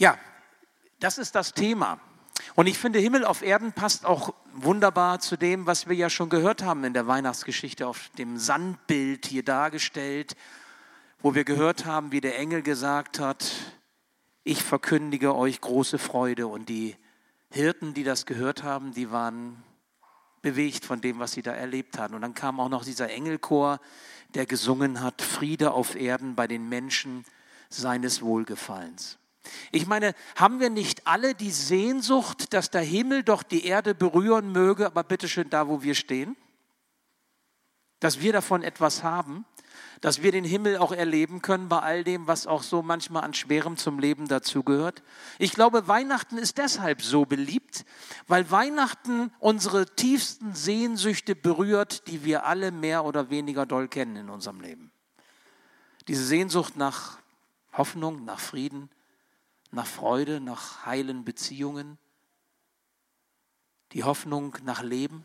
Ja, das ist das Thema. Und ich finde, Himmel auf Erden passt auch wunderbar zu dem, was wir ja schon gehört haben in der Weihnachtsgeschichte auf dem Sandbild hier dargestellt, wo wir gehört haben, wie der Engel gesagt hat, ich verkündige euch große Freude. Und die Hirten, die das gehört haben, die waren bewegt von dem, was sie da erlebt hatten. Und dann kam auch noch dieser Engelchor, der gesungen hat, Friede auf Erden bei den Menschen seines Wohlgefallens. Ich meine, haben wir nicht alle die Sehnsucht, dass der Himmel doch die Erde berühren möge, aber bitteschön da, wo wir stehen? Dass wir davon etwas haben, dass wir den Himmel auch erleben können bei all dem, was auch so manchmal an Schwerem zum Leben dazugehört. Ich glaube, Weihnachten ist deshalb so beliebt, weil Weihnachten unsere tiefsten Sehnsüchte berührt, die wir alle mehr oder weniger doll kennen in unserem Leben. Diese Sehnsucht nach Hoffnung, nach Frieden, nach Freude, nach heilen Beziehungen, die Hoffnung nach Leben.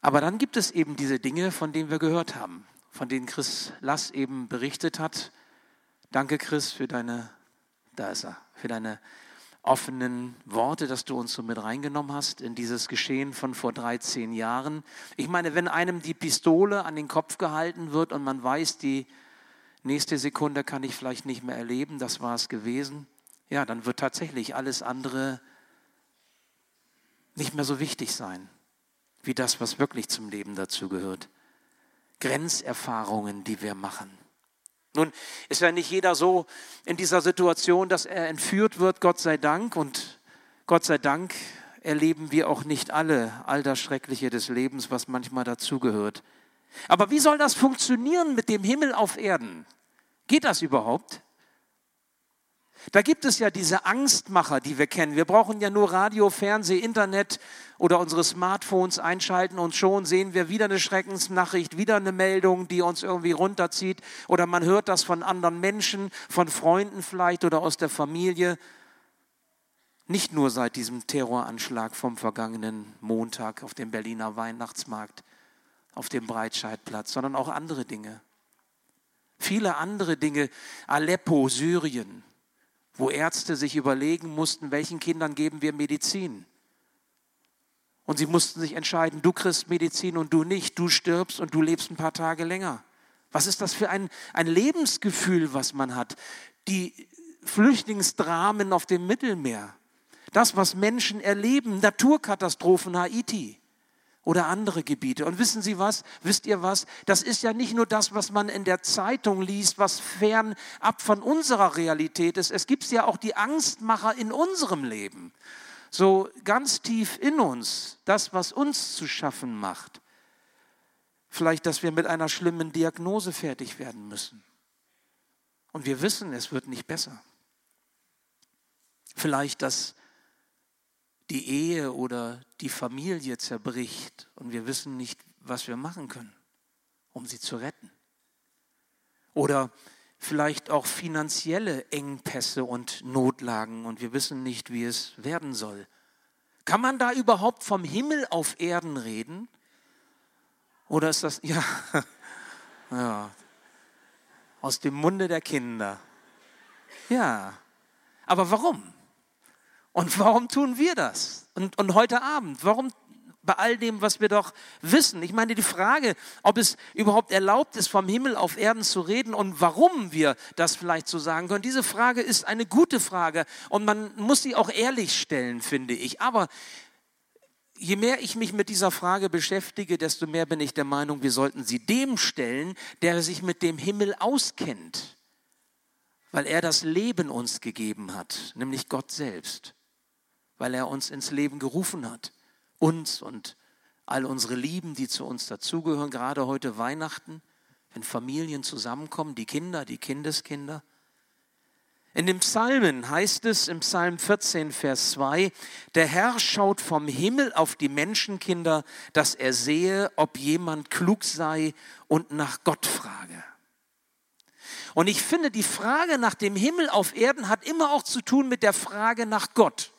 Aber dann gibt es eben diese Dinge, von denen wir gehört haben, von denen Chris Lass eben berichtet hat. Danke, Chris, für deine, da ist er, für deine offenen Worte, dass du uns so mit reingenommen hast in dieses Geschehen von vor 13 Jahren. Ich meine, wenn einem die Pistole an den Kopf gehalten wird und man weiß, die nächste Sekunde kann ich vielleicht nicht mehr erleben, das war es gewesen, ja, dann wird tatsächlich alles andere nicht mehr so wichtig sein, wie das, was wirklich zum Leben dazugehört. Grenzerfahrungen, die wir machen. Nun ist ja nicht jeder so in dieser Situation, dass er entführt wird, Gott sei Dank. Und Gott sei Dank erleben wir auch nicht alle all das Schreckliche des Lebens, was manchmal dazugehört. Aber wie soll das funktionieren mit dem Himmel auf Erden? Geht das überhaupt? Da gibt es ja diese Angstmacher, die wir kennen. Wir brauchen ja nur Radio, Fernseh, Internet oder unsere Smartphones einschalten und schon sehen wir wieder eine Schreckensnachricht, wieder eine Meldung, die uns irgendwie runterzieht. Oder man hört das von anderen Menschen, von Freunden vielleicht oder aus der Familie. Nicht nur seit diesem Terroranschlag vom vergangenen Montag auf dem Berliner Weihnachtsmarkt, auf dem Breitscheidplatz, sondern auch andere Dinge. Viele andere Dinge, Aleppo, Syrien, wo Ärzte sich überlegen mussten, welchen Kindern geben wir Medizin. Und sie mussten sich entscheiden, du kriegst Medizin und du nicht, du stirbst und du lebst ein paar Tage länger. Was ist das für ein, ein Lebensgefühl, was man hat? Die Flüchtlingsdramen auf dem Mittelmeer, das, was Menschen erleben, Naturkatastrophen, Haiti oder andere Gebiete. Und wissen Sie was? Wisst ihr was? Das ist ja nicht nur das, was man in der Zeitung liest, was fernab von unserer Realität ist. Es gibt ja auch die Angstmacher in unserem Leben. So ganz tief in uns, das, was uns zu schaffen macht. Vielleicht, dass wir mit einer schlimmen Diagnose fertig werden müssen. Und wir wissen, es wird nicht besser. Vielleicht, dass die Ehe oder die Familie zerbricht und wir wissen nicht, was wir machen können, um sie zu retten. Oder vielleicht auch finanzielle Engpässe und Notlagen und wir wissen nicht, wie es werden soll. Kann man da überhaupt vom Himmel auf Erden reden? Oder ist das, ja, ja, aus dem Munde der Kinder. Ja, aber warum? Und warum tun wir das? Und, und heute Abend, warum bei all dem, was wir doch wissen? Ich meine, die Frage, ob es überhaupt erlaubt ist, vom Himmel auf Erden zu reden und warum wir das vielleicht so sagen können, diese Frage ist eine gute Frage und man muss sie auch ehrlich stellen, finde ich. Aber je mehr ich mich mit dieser Frage beschäftige, desto mehr bin ich der Meinung, wir sollten sie dem stellen, der sich mit dem Himmel auskennt, weil er das Leben uns gegeben hat, nämlich Gott selbst weil er uns ins Leben gerufen hat. Uns und all unsere Lieben, die zu uns dazugehören, gerade heute Weihnachten, wenn Familien zusammenkommen, die Kinder, die Kindeskinder. In den Psalmen heißt es im Psalm 14, Vers 2, der Herr schaut vom Himmel auf die Menschenkinder, dass er sehe, ob jemand klug sei und nach Gott frage. Und ich finde, die Frage nach dem Himmel auf Erden hat immer auch zu tun mit der Frage nach Gott.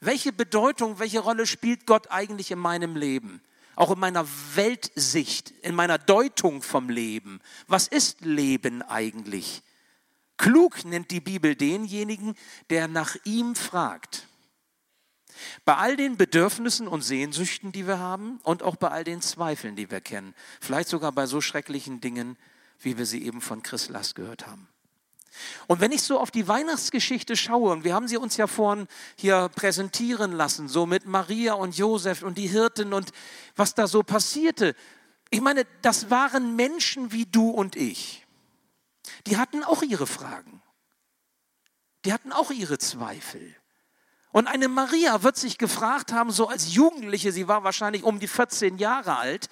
Welche Bedeutung, welche Rolle spielt Gott eigentlich in meinem Leben? Auch in meiner Weltsicht, in meiner Deutung vom Leben. Was ist Leben eigentlich? Klug nennt die Bibel denjenigen, der nach ihm fragt. Bei all den Bedürfnissen und Sehnsüchten, die wir haben und auch bei all den Zweifeln, die wir kennen, vielleicht sogar bei so schrecklichen Dingen, wie wir sie eben von Chris Lass gehört haben. Und wenn ich so auf die Weihnachtsgeschichte schaue, und wir haben sie uns ja vorhin hier präsentieren lassen, so mit Maria und Josef und die Hirten und was da so passierte. Ich meine, das waren Menschen wie du und ich. Die hatten auch ihre Fragen. Die hatten auch ihre Zweifel. Und eine Maria wird sich gefragt haben, so als Jugendliche, sie war wahrscheinlich um die 14 Jahre alt,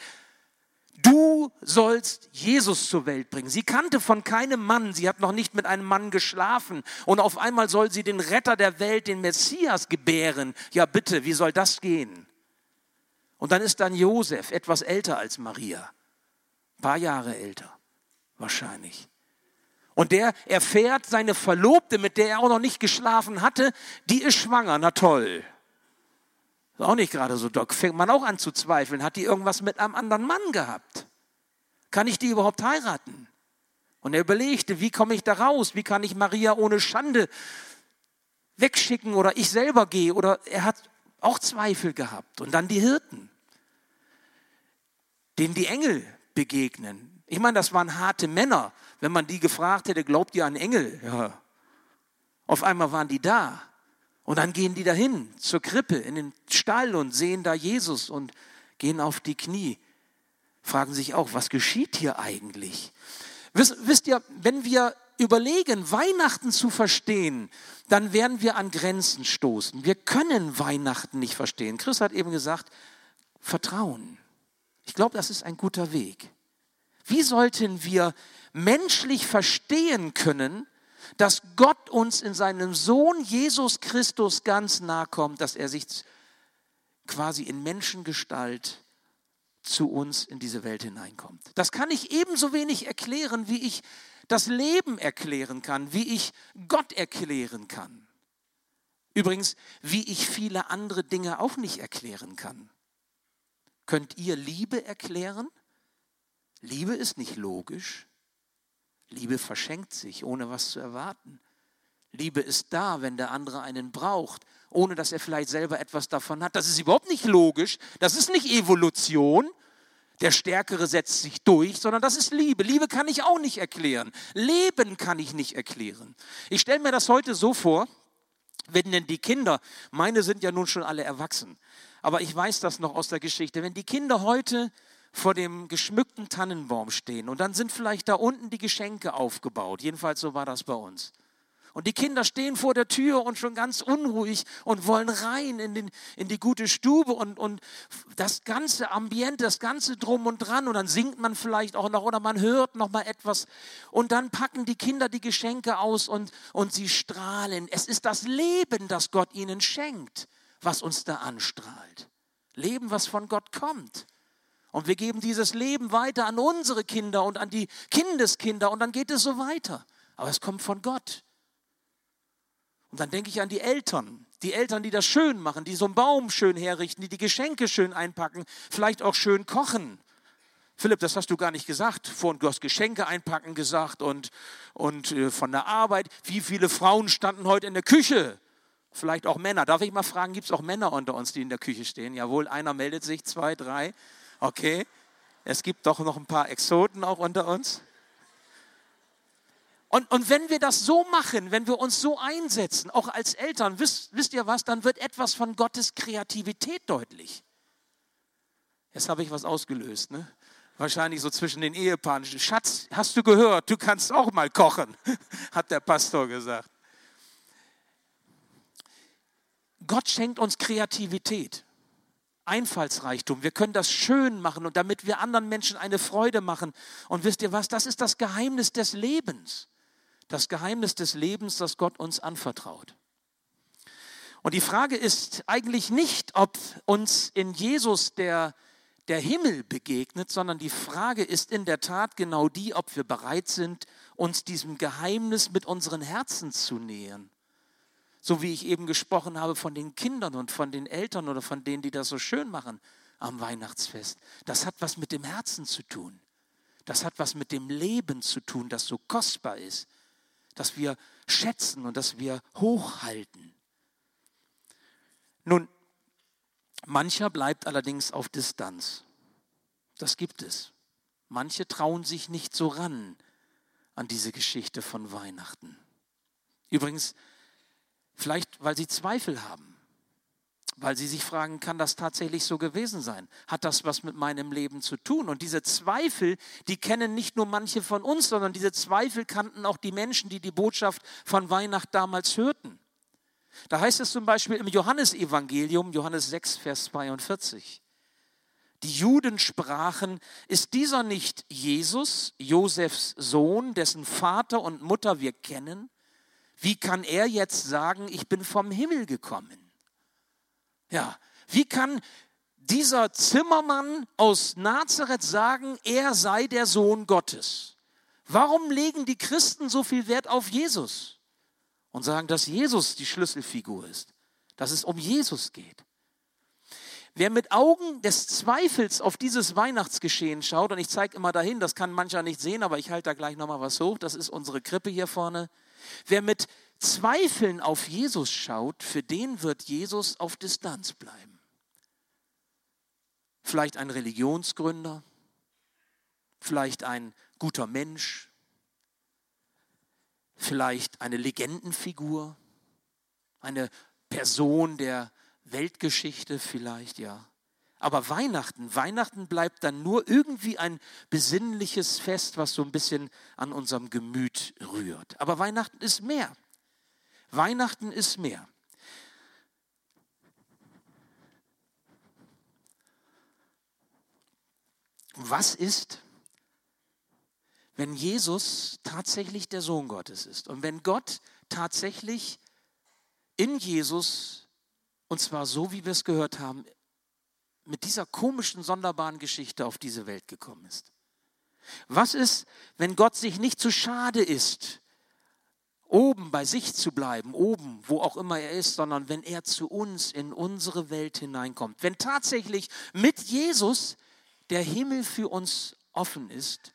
du sollst Jesus zur Welt bringen. Sie kannte von keinem Mann, sie hat noch nicht mit einem Mann geschlafen und auf einmal soll sie den Retter der Welt, den Messias gebären. Ja bitte, wie soll das gehen? Und dann ist dann Josef, etwas älter als Maria, ein paar Jahre älter wahrscheinlich. Und der erfährt, seine Verlobte, mit der er auch noch nicht geschlafen hatte, die ist schwanger. Na toll. Ist auch nicht gerade so doc. Fängt man auch an zu zweifeln. Hat die irgendwas mit einem anderen Mann gehabt? Kann ich die überhaupt heiraten? Und er überlegte, wie komme ich da raus? Wie kann ich Maria ohne Schande wegschicken oder ich selber gehe? Oder er hat auch Zweifel gehabt. Und dann die Hirten, denen die Engel begegnen. Ich meine, das waren harte Männer. Wenn man die gefragt hätte, glaubt ihr an Engel? Ja. Auf einmal waren die da. Und dann gehen die dahin zur Krippe, in den Stall und sehen da Jesus und gehen auf die Knie. Fragen sich auch, was geschieht hier eigentlich? Wisst, wisst ihr, wenn wir überlegen, Weihnachten zu verstehen, dann werden wir an Grenzen stoßen. Wir können Weihnachten nicht verstehen. Chris hat eben gesagt, Vertrauen. Ich glaube, das ist ein guter Weg. Wie sollten wir menschlich verstehen können, dass Gott uns in seinem Sohn Jesus Christus ganz nahe kommt, dass er sich quasi in Menschengestalt zu uns in diese Welt hineinkommt. Das kann ich ebenso wenig erklären, wie ich das Leben erklären kann, wie ich Gott erklären kann. Übrigens, wie ich viele andere Dinge auch nicht erklären kann. Könnt ihr Liebe erklären? Liebe ist nicht logisch. Liebe verschenkt sich, ohne was zu erwarten. Liebe ist da, wenn der andere einen braucht, ohne dass er vielleicht selber etwas davon hat. Das ist überhaupt nicht logisch. Das ist nicht Evolution. Der Stärkere setzt sich durch, sondern das ist Liebe. Liebe kann ich auch nicht erklären. Leben kann ich nicht erklären. Ich stelle mir das heute so vor, wenn denn die Kinder, meine sind ja nun schon alle erwachsen, aber ich weiß das noch aus der Geschichte, wenn die Kinder heute vor dem geschmückten Tannenbaum stehen und dann sind vielleicht da unten die Geschenke aufgebaut. Jedenfalls so war das bei uns. Und die Kinder stehen vor der Tür und schon ganz unruhig und wollen rein in, den, in die gute Stube und, und das ganze Ambiente, das ganze Drum und Dran. Und dann singt man vielleicht auch noch oder man hört noch mal etwas. Und dann packen die Kinder die Geschenke aus und, und sie strahlen. Es ist das Leben, das Gott ihnen schenkt, was uns da anstrahlt. Leben, was von Gott kommt. Und wir geben dieses Leben weiter an unsere Kinder und an die Kindeskinder und dann geht es so weiter. Aber es kommt von Gott. Und dann denke ich an die Eltern, die Eltern, die das schön machen, die so einen Baum schön herrichten, die die Geschenke schön einpacken, vielleicht auch schön kochen. Philipp, das hast du gar nicht gesagt. Vorhin, du hast Geschenke einpacken gesagt und, und äh, von der Arbeit. Wie viele Frauen standen heute in der Küche? Vielleicht auch Männer. Darf ich mal fragen, gibt es auch Männer unter uns, die in der Küche stehen? Jawohl, einer meldet sich, zwei, drei. Okay, es gibt doch noch ein paar Exoten auch unter uns. Und, und wenn wir das so machen, wenn wir uns so einsetzen, auch als Eltern, wisst, wisst ihr was, dann wird etwas von Gottes Kreativität deutlich. Jetzt habe ich was ausgelöst, ne? Wahrscheinlich so zwischen den Ehepaaren. Schatz, hast du gehört, du kannst auch mal kochen, hat der Pastor gesagt. Gott schenkt uns Kreativität. Einfallsreichtum. Wir können das schön machen und damit wir anderen Menschen eine Freude machen. Und wisst ihr was? Das ist das Geheimnis des Lebens. Das Geheimnis des Lebens, das Gott uns anvertraut. Und die Frage ist eigentlich nicht, ob uns in Jesus der, der Himmel begegnet, sondern die Frage ist in der Tat genau die, ob wir bereit sind, uns diesem Geheimnis mit unseren Herzen zu nähern. So wie ich eben gesprochen habe von den Kindern und von den Eltern oder von denen, die das so schön machen am Weihnachtsfest. Das hat was mit dem Herzen zu tun. Das hat was mit dem Leben zu tun, das so kostbar ist. das wir schätzen und das wir hochhalten. Nun, mancher bleibt allerdings auf Distanz. Das gibt es. Manche trauen sich nicht so ran an diese Geschichte von Weihnachten. Übrigens, vielleicht weil sie Zweifel haben, weil sie sich fragen, kann das tatsächlich so gewesen sein? Hat das was mit meinem Leben zu tun? Und diese Zweifel, die kennen nicht nur manche von uns, sondern diese Zweifel kannten auch die Menschen, die die Botschaft von Weihnacht damals hörten. Da heißt es zum Beispiel im Johannesevangelium, Johannes 6, Vers 42. Die Juden sprachen, ist dieser nicht Jesus, Josefs Sohn, dessen Vater und Mutter wir kennen? Wie kann er jetzt sagen, ich bin vom Himmel gekommen? Ja, wie kann dieser Zimmermann aus Nazareth sagen, er sei der Sohn Gottes? Warum legen die Christen so viel Wert auf Jesus und sagen, dass Jesus die Schlüsselfigur ist, dass es um Jesus geht? Wer mit Augen des Zweifels auf dieses Weihnachtsgeschehen schaut, und ich zeige immer dahin, das kann mancher nicht sehen, aber ich halte da gleich nochmal was hoch, das ist unsere Krippe hier vorne. Wer mit Zweifeln auf Jesus schaut, für den wird Jesus auf Distanz bleiben. Vielleicht ein Religionsgründer, vielleicht ein guter Mensch, vielleicht eine Legendenfigur, eine Person der Weltgeschichte vielleicht, ja. Aber Weihnachten, Weihnachten bleibt dann nur irgendwie ein besinnliches Fest, was so ein bisschen an unserem Gemüt rührt. Aber Weihnachten ist mehr. Weihnachten ist mehr. Was ist, wenn Jesus tatsächlich der Sohn Gottes ist und wenn Gott tatsächlich in Jesus, und zwar so, wie wir es gehört haben, mit dieser komischen, sonderbaren Geschichte auf diese Welt gekommen ist? Was ist, wenn Gott sich nicht zu schade ist, oben bei sich zu bleiben, oben, wo auch immer er ist, sondern wenn er zu uns in unsere Welt hineinkommt. Wenn tatsächlich mit Jesus der Himmel für uns offen ist,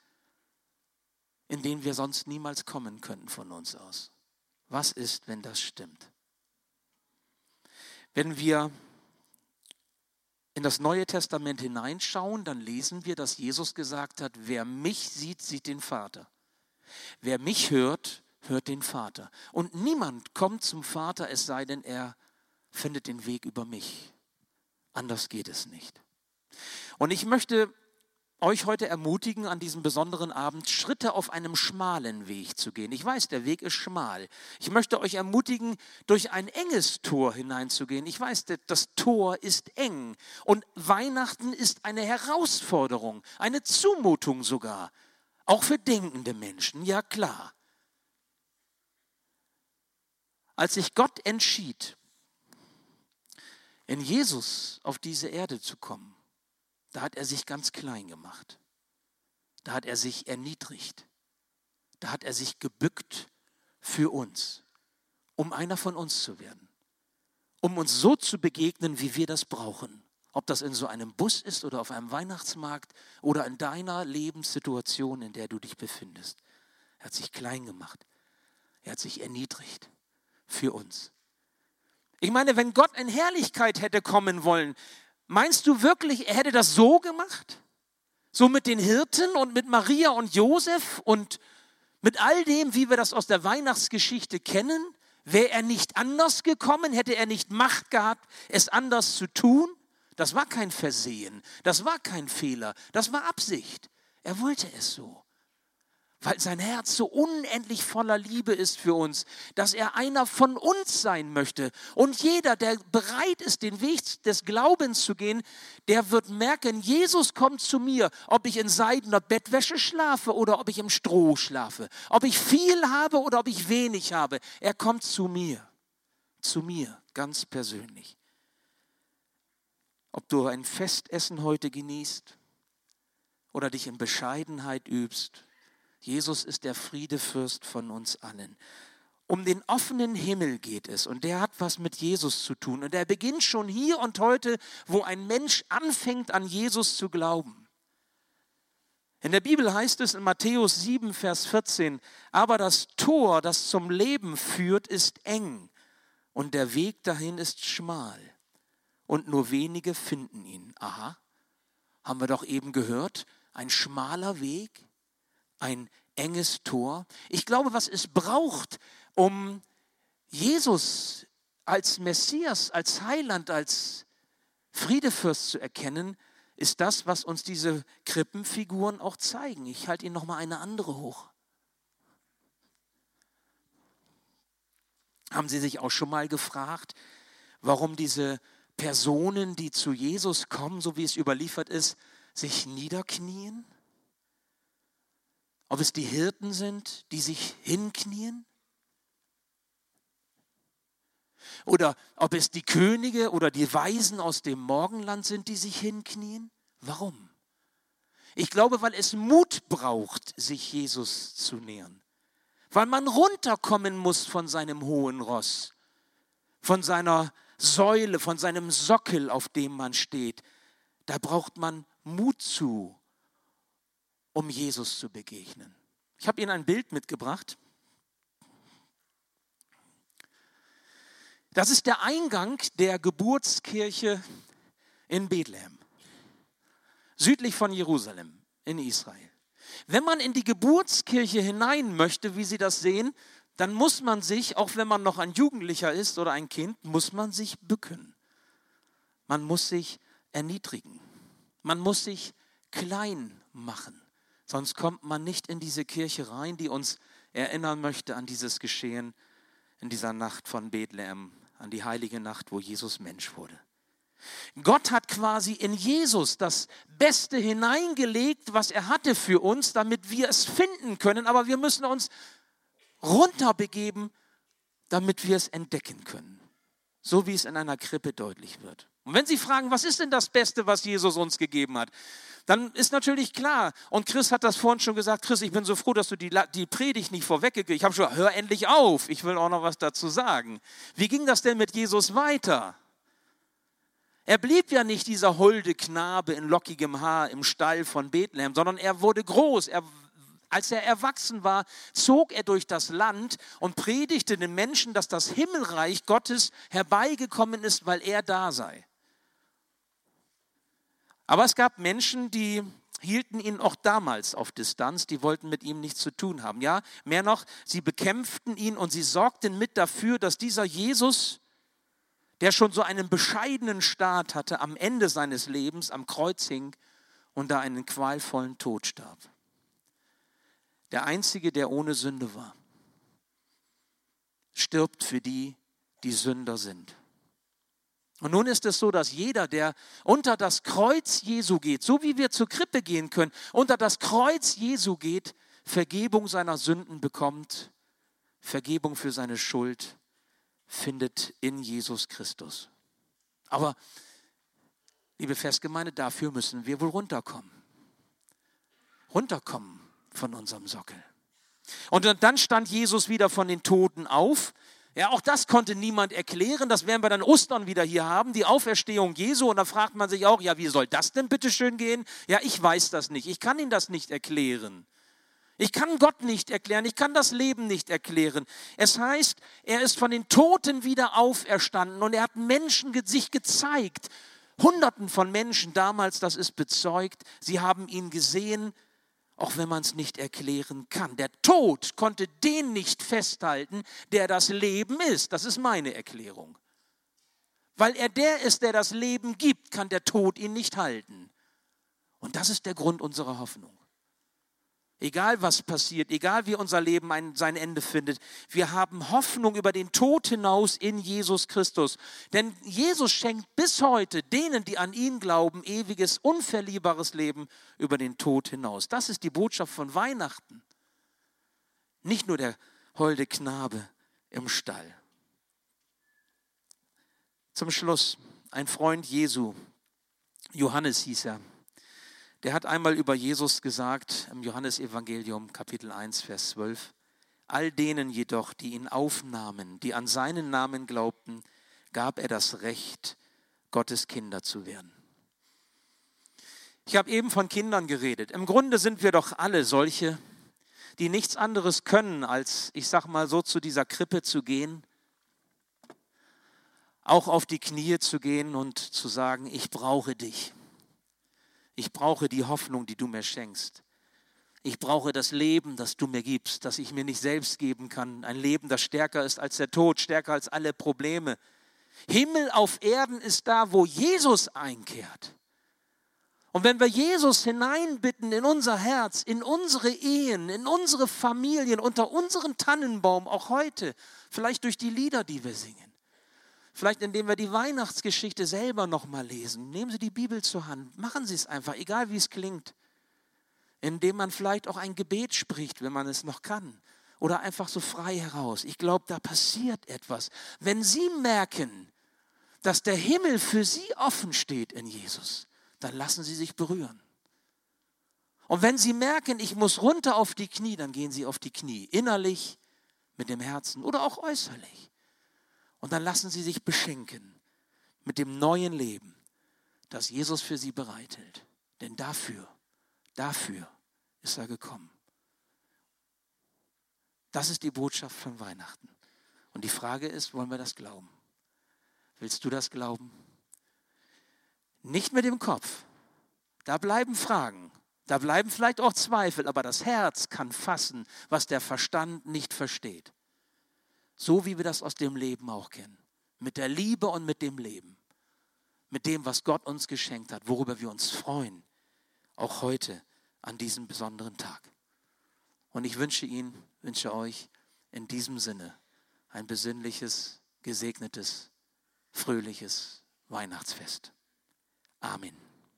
in den wir sonst niemals kommen könnten von uns aus. Was ist, wenn das stimmt? Wenn wir in das Neue Testament hineinschauen, dann lesen wir, dass Jesus gesagt hat, wer mich sieht, sieht den Vater. Wer mich hört, hört den Vater. Und niemand kommt zum Vater, es sei denn, er findet den Weg über mich. Anders geht es nicht. Und ich möchte euch heute ermutigen, an diesem besonderen Abend Schritte auf einem schmalen Weg zu gehen. Ich weiß, der Weg ist schmal. Ich möchte euch ermutigen, durch ein enges Tor hineinzugehen. Ich weiß, das Tor ist eng und Weihnachten ist eine Herausforderung, eine Zumutung sogar, auch für denkende Menschen, ja klar. Als sich Gott entschied, in Jesus auf diese Erde zu kommen, da hat er sich ganz klein gemacht. Da hat er sich erniedrigt. Da hat er sich gebückt für uns, um einer von uns zu werden. Um uns so zu begegnen, wie wir das brauchen. Ob das in so einem Bus ist oder auf einem Weihnachtsmarkt oder in deiner Lebenssituation, in der du dich befindest. Er hat sich klein gemacht. Er hat sich erniedrigt für uns. Ich meine, wenn Gott in Herrlichkeit hätte kommen wollen, meinst du wirklich, er hätte das so gemacht? So mit den Hirten und mit Maria und Josef und mit all dem, wie wir das aus der Weihnachtsgeschichte kennen? Wäre er nicht anders gekommen? Hätte er nicht Macht gehabt, es anders zu tun? Das war kein Versehen, das war kein Fehler, das war Absicht. Er wollte es so weil sein Herz so unendlich voller Liebe ist für uns, dass er einer von uns sein möchte. Und jeder, der bereit ist, den Weg des Glaubens zu gehen, der wird merken, Jesus kommt zu mir, ob ich in seidener Bettwäsche schlafe oder ob ich im Stroh schlafe, ob ich viel habe oder ob ich wenig habe. Er kommt zu mir, zu mir ganz persönlich. Ob du ein Festessen heute genießt oder dich in Bescheidenheit übst, Jesus ist der Friedefürst von uns allen. Um den offenen Himmel geht es und der hat was mit Jesus zu tun. Und er beginnt schon hier und heute, wo ein Mensch anfängt an Jesus zu glauben. In der Bibel heißt es in Matthäus 7, Vers 14, aber das Tor, das zum Leben führt, ist eng und der Weg dahin ist schmal und nur wenige finden ihn. Aha, haben wir doch eben gehört, ein schmaler Weg, ein enges Tor. Ich glaube, was es braucht, um Jesus als Messias, als Heiland, als Friedefürst zu erkennen, ist das, was uns diese Krippenfiguren auch zeigen. Ich halte Ihnen noch mal eine andere hoch. Haben Sie sich auch schon mal gefragt, warum diese Personen, die zu Jesus kommen, so wie es überliefert ist, sich niederknien? Ob es die Hirten sind, die sich hinknien? Oder ob es die Könige oder die Weisen aus dem Morgenland sind, die sich hinknien? Warum? Ich glaube, weil es Mut braucht, sich Jesus zu nähern. Weil man runterkommen muss von seinem hohen Ross, von seiner Säule, von seinem Sockel, auf dem man steht. Da braucht man Mut zu, um Jesus zu begegnen. Ich habe Ihnen ein Bild mitgebracht. Das ist der Eingang der Geburtskirche in Bethlehem, südlich von Jerusalem in Israel. Wenn man in die Geburtskirche hinein möchte, wie Sie das sehen, dann muss man sich, auch wenn man noch ein Jugendlicher ist oder ein Kind, muss man sich bücken. Man muss sich erniedrigen. Man muss sich klein machen. Sonst kommt man nicht in diese Kirche rein, die uns erinnern möchte an dieses Geschehen in dieser Nacht von Bethlehem an die heilige Nacht, wo Jesus Mensch wurde. Gott hat quasi in Jesus das Beste hineingelegt, was er hatte für uns, damit wir es finden können, aber wir müssen uns runterbegeben, damit wir es entdecken können. So wie es in einer Krippe deutlich wird. Und wenn Sie fragen, was ist denn das Beste, was Jesus uns gegeben hat, dann ist natürlich klar, und Chris hat das vorhin schon gesagt, Chris, ich bin so froh, dass du die, die Predigt nicht vorweggegeben Ich habe schon, hör endlich auf, ich will auch noch was dazu sagen. Wie ging das denn mit Jesus weiter? Er blieb ja nicht dieser holde Knabe in lockigem Haar im Stall von Bethlehem, sondern er wurde groß. Er, als er erwachsen war, zog er durch das Land und predigte den Menschen, dass das Himmelreich Gottes herbeigekommen ist, weil er da sei. Aber es gab Menschen, die hielten ihn auch damals auf Distanz, die wollten mit ihm nichts zu tun haben. Ja, mehr noch, sie bekämpften ihn und sie sorgten mit dafür, dass dieser Jesus, der schon so einen bescheidenen Start hatte, am Ende seines Lebens am Kreuz hing und da einen qualvollen Tod starb. Der einzige, der ohne Sünde war, stirbt für die, die Sünder sind. Und nun ist es so, dass jeder, der unter das Kreuz Jesu geht, so wie wir zur Krippe gehen können, unter das Kreuz Jesu geht, Vergebung seiner Sünden bekommt, Vergebung für seine Schuld findet in Jesus Christus. Aber, liebe Festgemeinde, dafür müssen wir wohl runterkommen. Runterkommen von unserem Sockel. Und dann stand Jesus wieder von den Toten auf ja, auch das konnte niemand erklären. Das werden wir dann Ostern wieder hier haben, die Auferstehung Jesu. Und da fragt man sich auch, ja, wie soll das denn bitte schön gehen? Ja, ich weiß das nicht. Ich kann Ihnen das nicht erklären. Ich kann Gott nicht erklären. Ich kann das Leben nicht erklären. Es heißt, er ist von den Toten wieder auferstanden und er hat Menschen sich gezeigt. Hunderten von Menschen damals, das ist bezeugt. Sie haben ihn gesehen auch wenn man es nicht erklären kann. Der Tod konnte den nicht festhalten, der das Leben ist. Das ist meine Erklärung. Weil er der ist, der das Leben gibt, kann der Tod ihn nicht halten. Und das ist der Grund unserer Hoffnung. Egal was passiert, egal wie unser Leben ein, sein Ende findet, wir haben Hoffnung über den Tod hinaus in Jesus Christus. Denn Jesus schenkt bis heute denen, die an ihn glauben, ewiges, unverlierbares Leben über den Tod hinaus. Das ist die Botschaft von Weihnachten. Nicht nur der holde Knabe im Stall. Zum Schluss, ein Freund Jesu, Johannes hieß er, der hat einmal über Jesus gesagt im Johannesevangelium Kapitel 1, Vers 12, all denen jedoch, die ihn aufnahmen, die an seinen Namen glaubten, gab er das Recht, Gottes Kinder zu werden. Ich habe eben von Kindern geredet. Im Grunde sind wir doch alle solche, die nichts anderes können, als, ich sag mal so, zu dieser Krippe zu gehen, auch auf die Knie zu gehen und zu sagen, ich brauche dich. Ich brauche die Hoffnung, die du mir schenkst. Ich brauche das Leben, das du mir gibst, das ich mir nicht selbst geben kann. Ein Leben, das stärker ist als der Tod, stärker als alle Probleme. Himmel auf Erden ist da, wo Jesus einkehrt. Und wenn wir Jesus hineinbitten in unser Herz, in unsere Ehen, in unsere Familien, unter unseren Tannenbaum, auch heute, vielleicht durch die Lieder, die wir singen, vielleicht indem wir die Weihnachtsgeschichte selber nochmal lesen, nehmen Sie die Bibel zur Hand, machen Sie es einfach, egal wie es klingt, indem man vielleicht auch ein Gebet spricht, wenn man es noch kann, oder einfach so frei heraus. Ich glaube, da passiert etwas. Wenn Sie merken, dass der Himmel für Sie offen steht in Jesus, dann lassen Sie sich berühren. Und wenn Sie merken, ich muss runter auf die Knie, dann gehen Sie auf die Knie, innerlich, mit dem Herzen oder auch äußerlich. Und dann lassen Sie sich beschenken mit dem neuen Leben, das Jesus für Sie bereitet. Denn dafür, dafür ist er gekommen. Das ist die Botschaft von Weihnachten. Und die Frage ist, wollen wir das glauben? Willst du das glauben? Nicht mit dem Kopf. Da bleiben Fragen. Da bleiben vielleicht auch Zweifel, aber das Herz kann fassen, was der Verstand nicht versteht. So wie wir das aus dem Leben auch kennen. Mit der Liebe und mit dem Leben. Mit dem, was Gott uns geschenkt hat, worüber wir uns freuen. Auch heute an diesem besonderen Tag. Und ich wünsche Ihnen, wünsche euch in diesem Sinne ein besinnliches, gesegnetes, fröhliches Weihnachtsfest. Amen.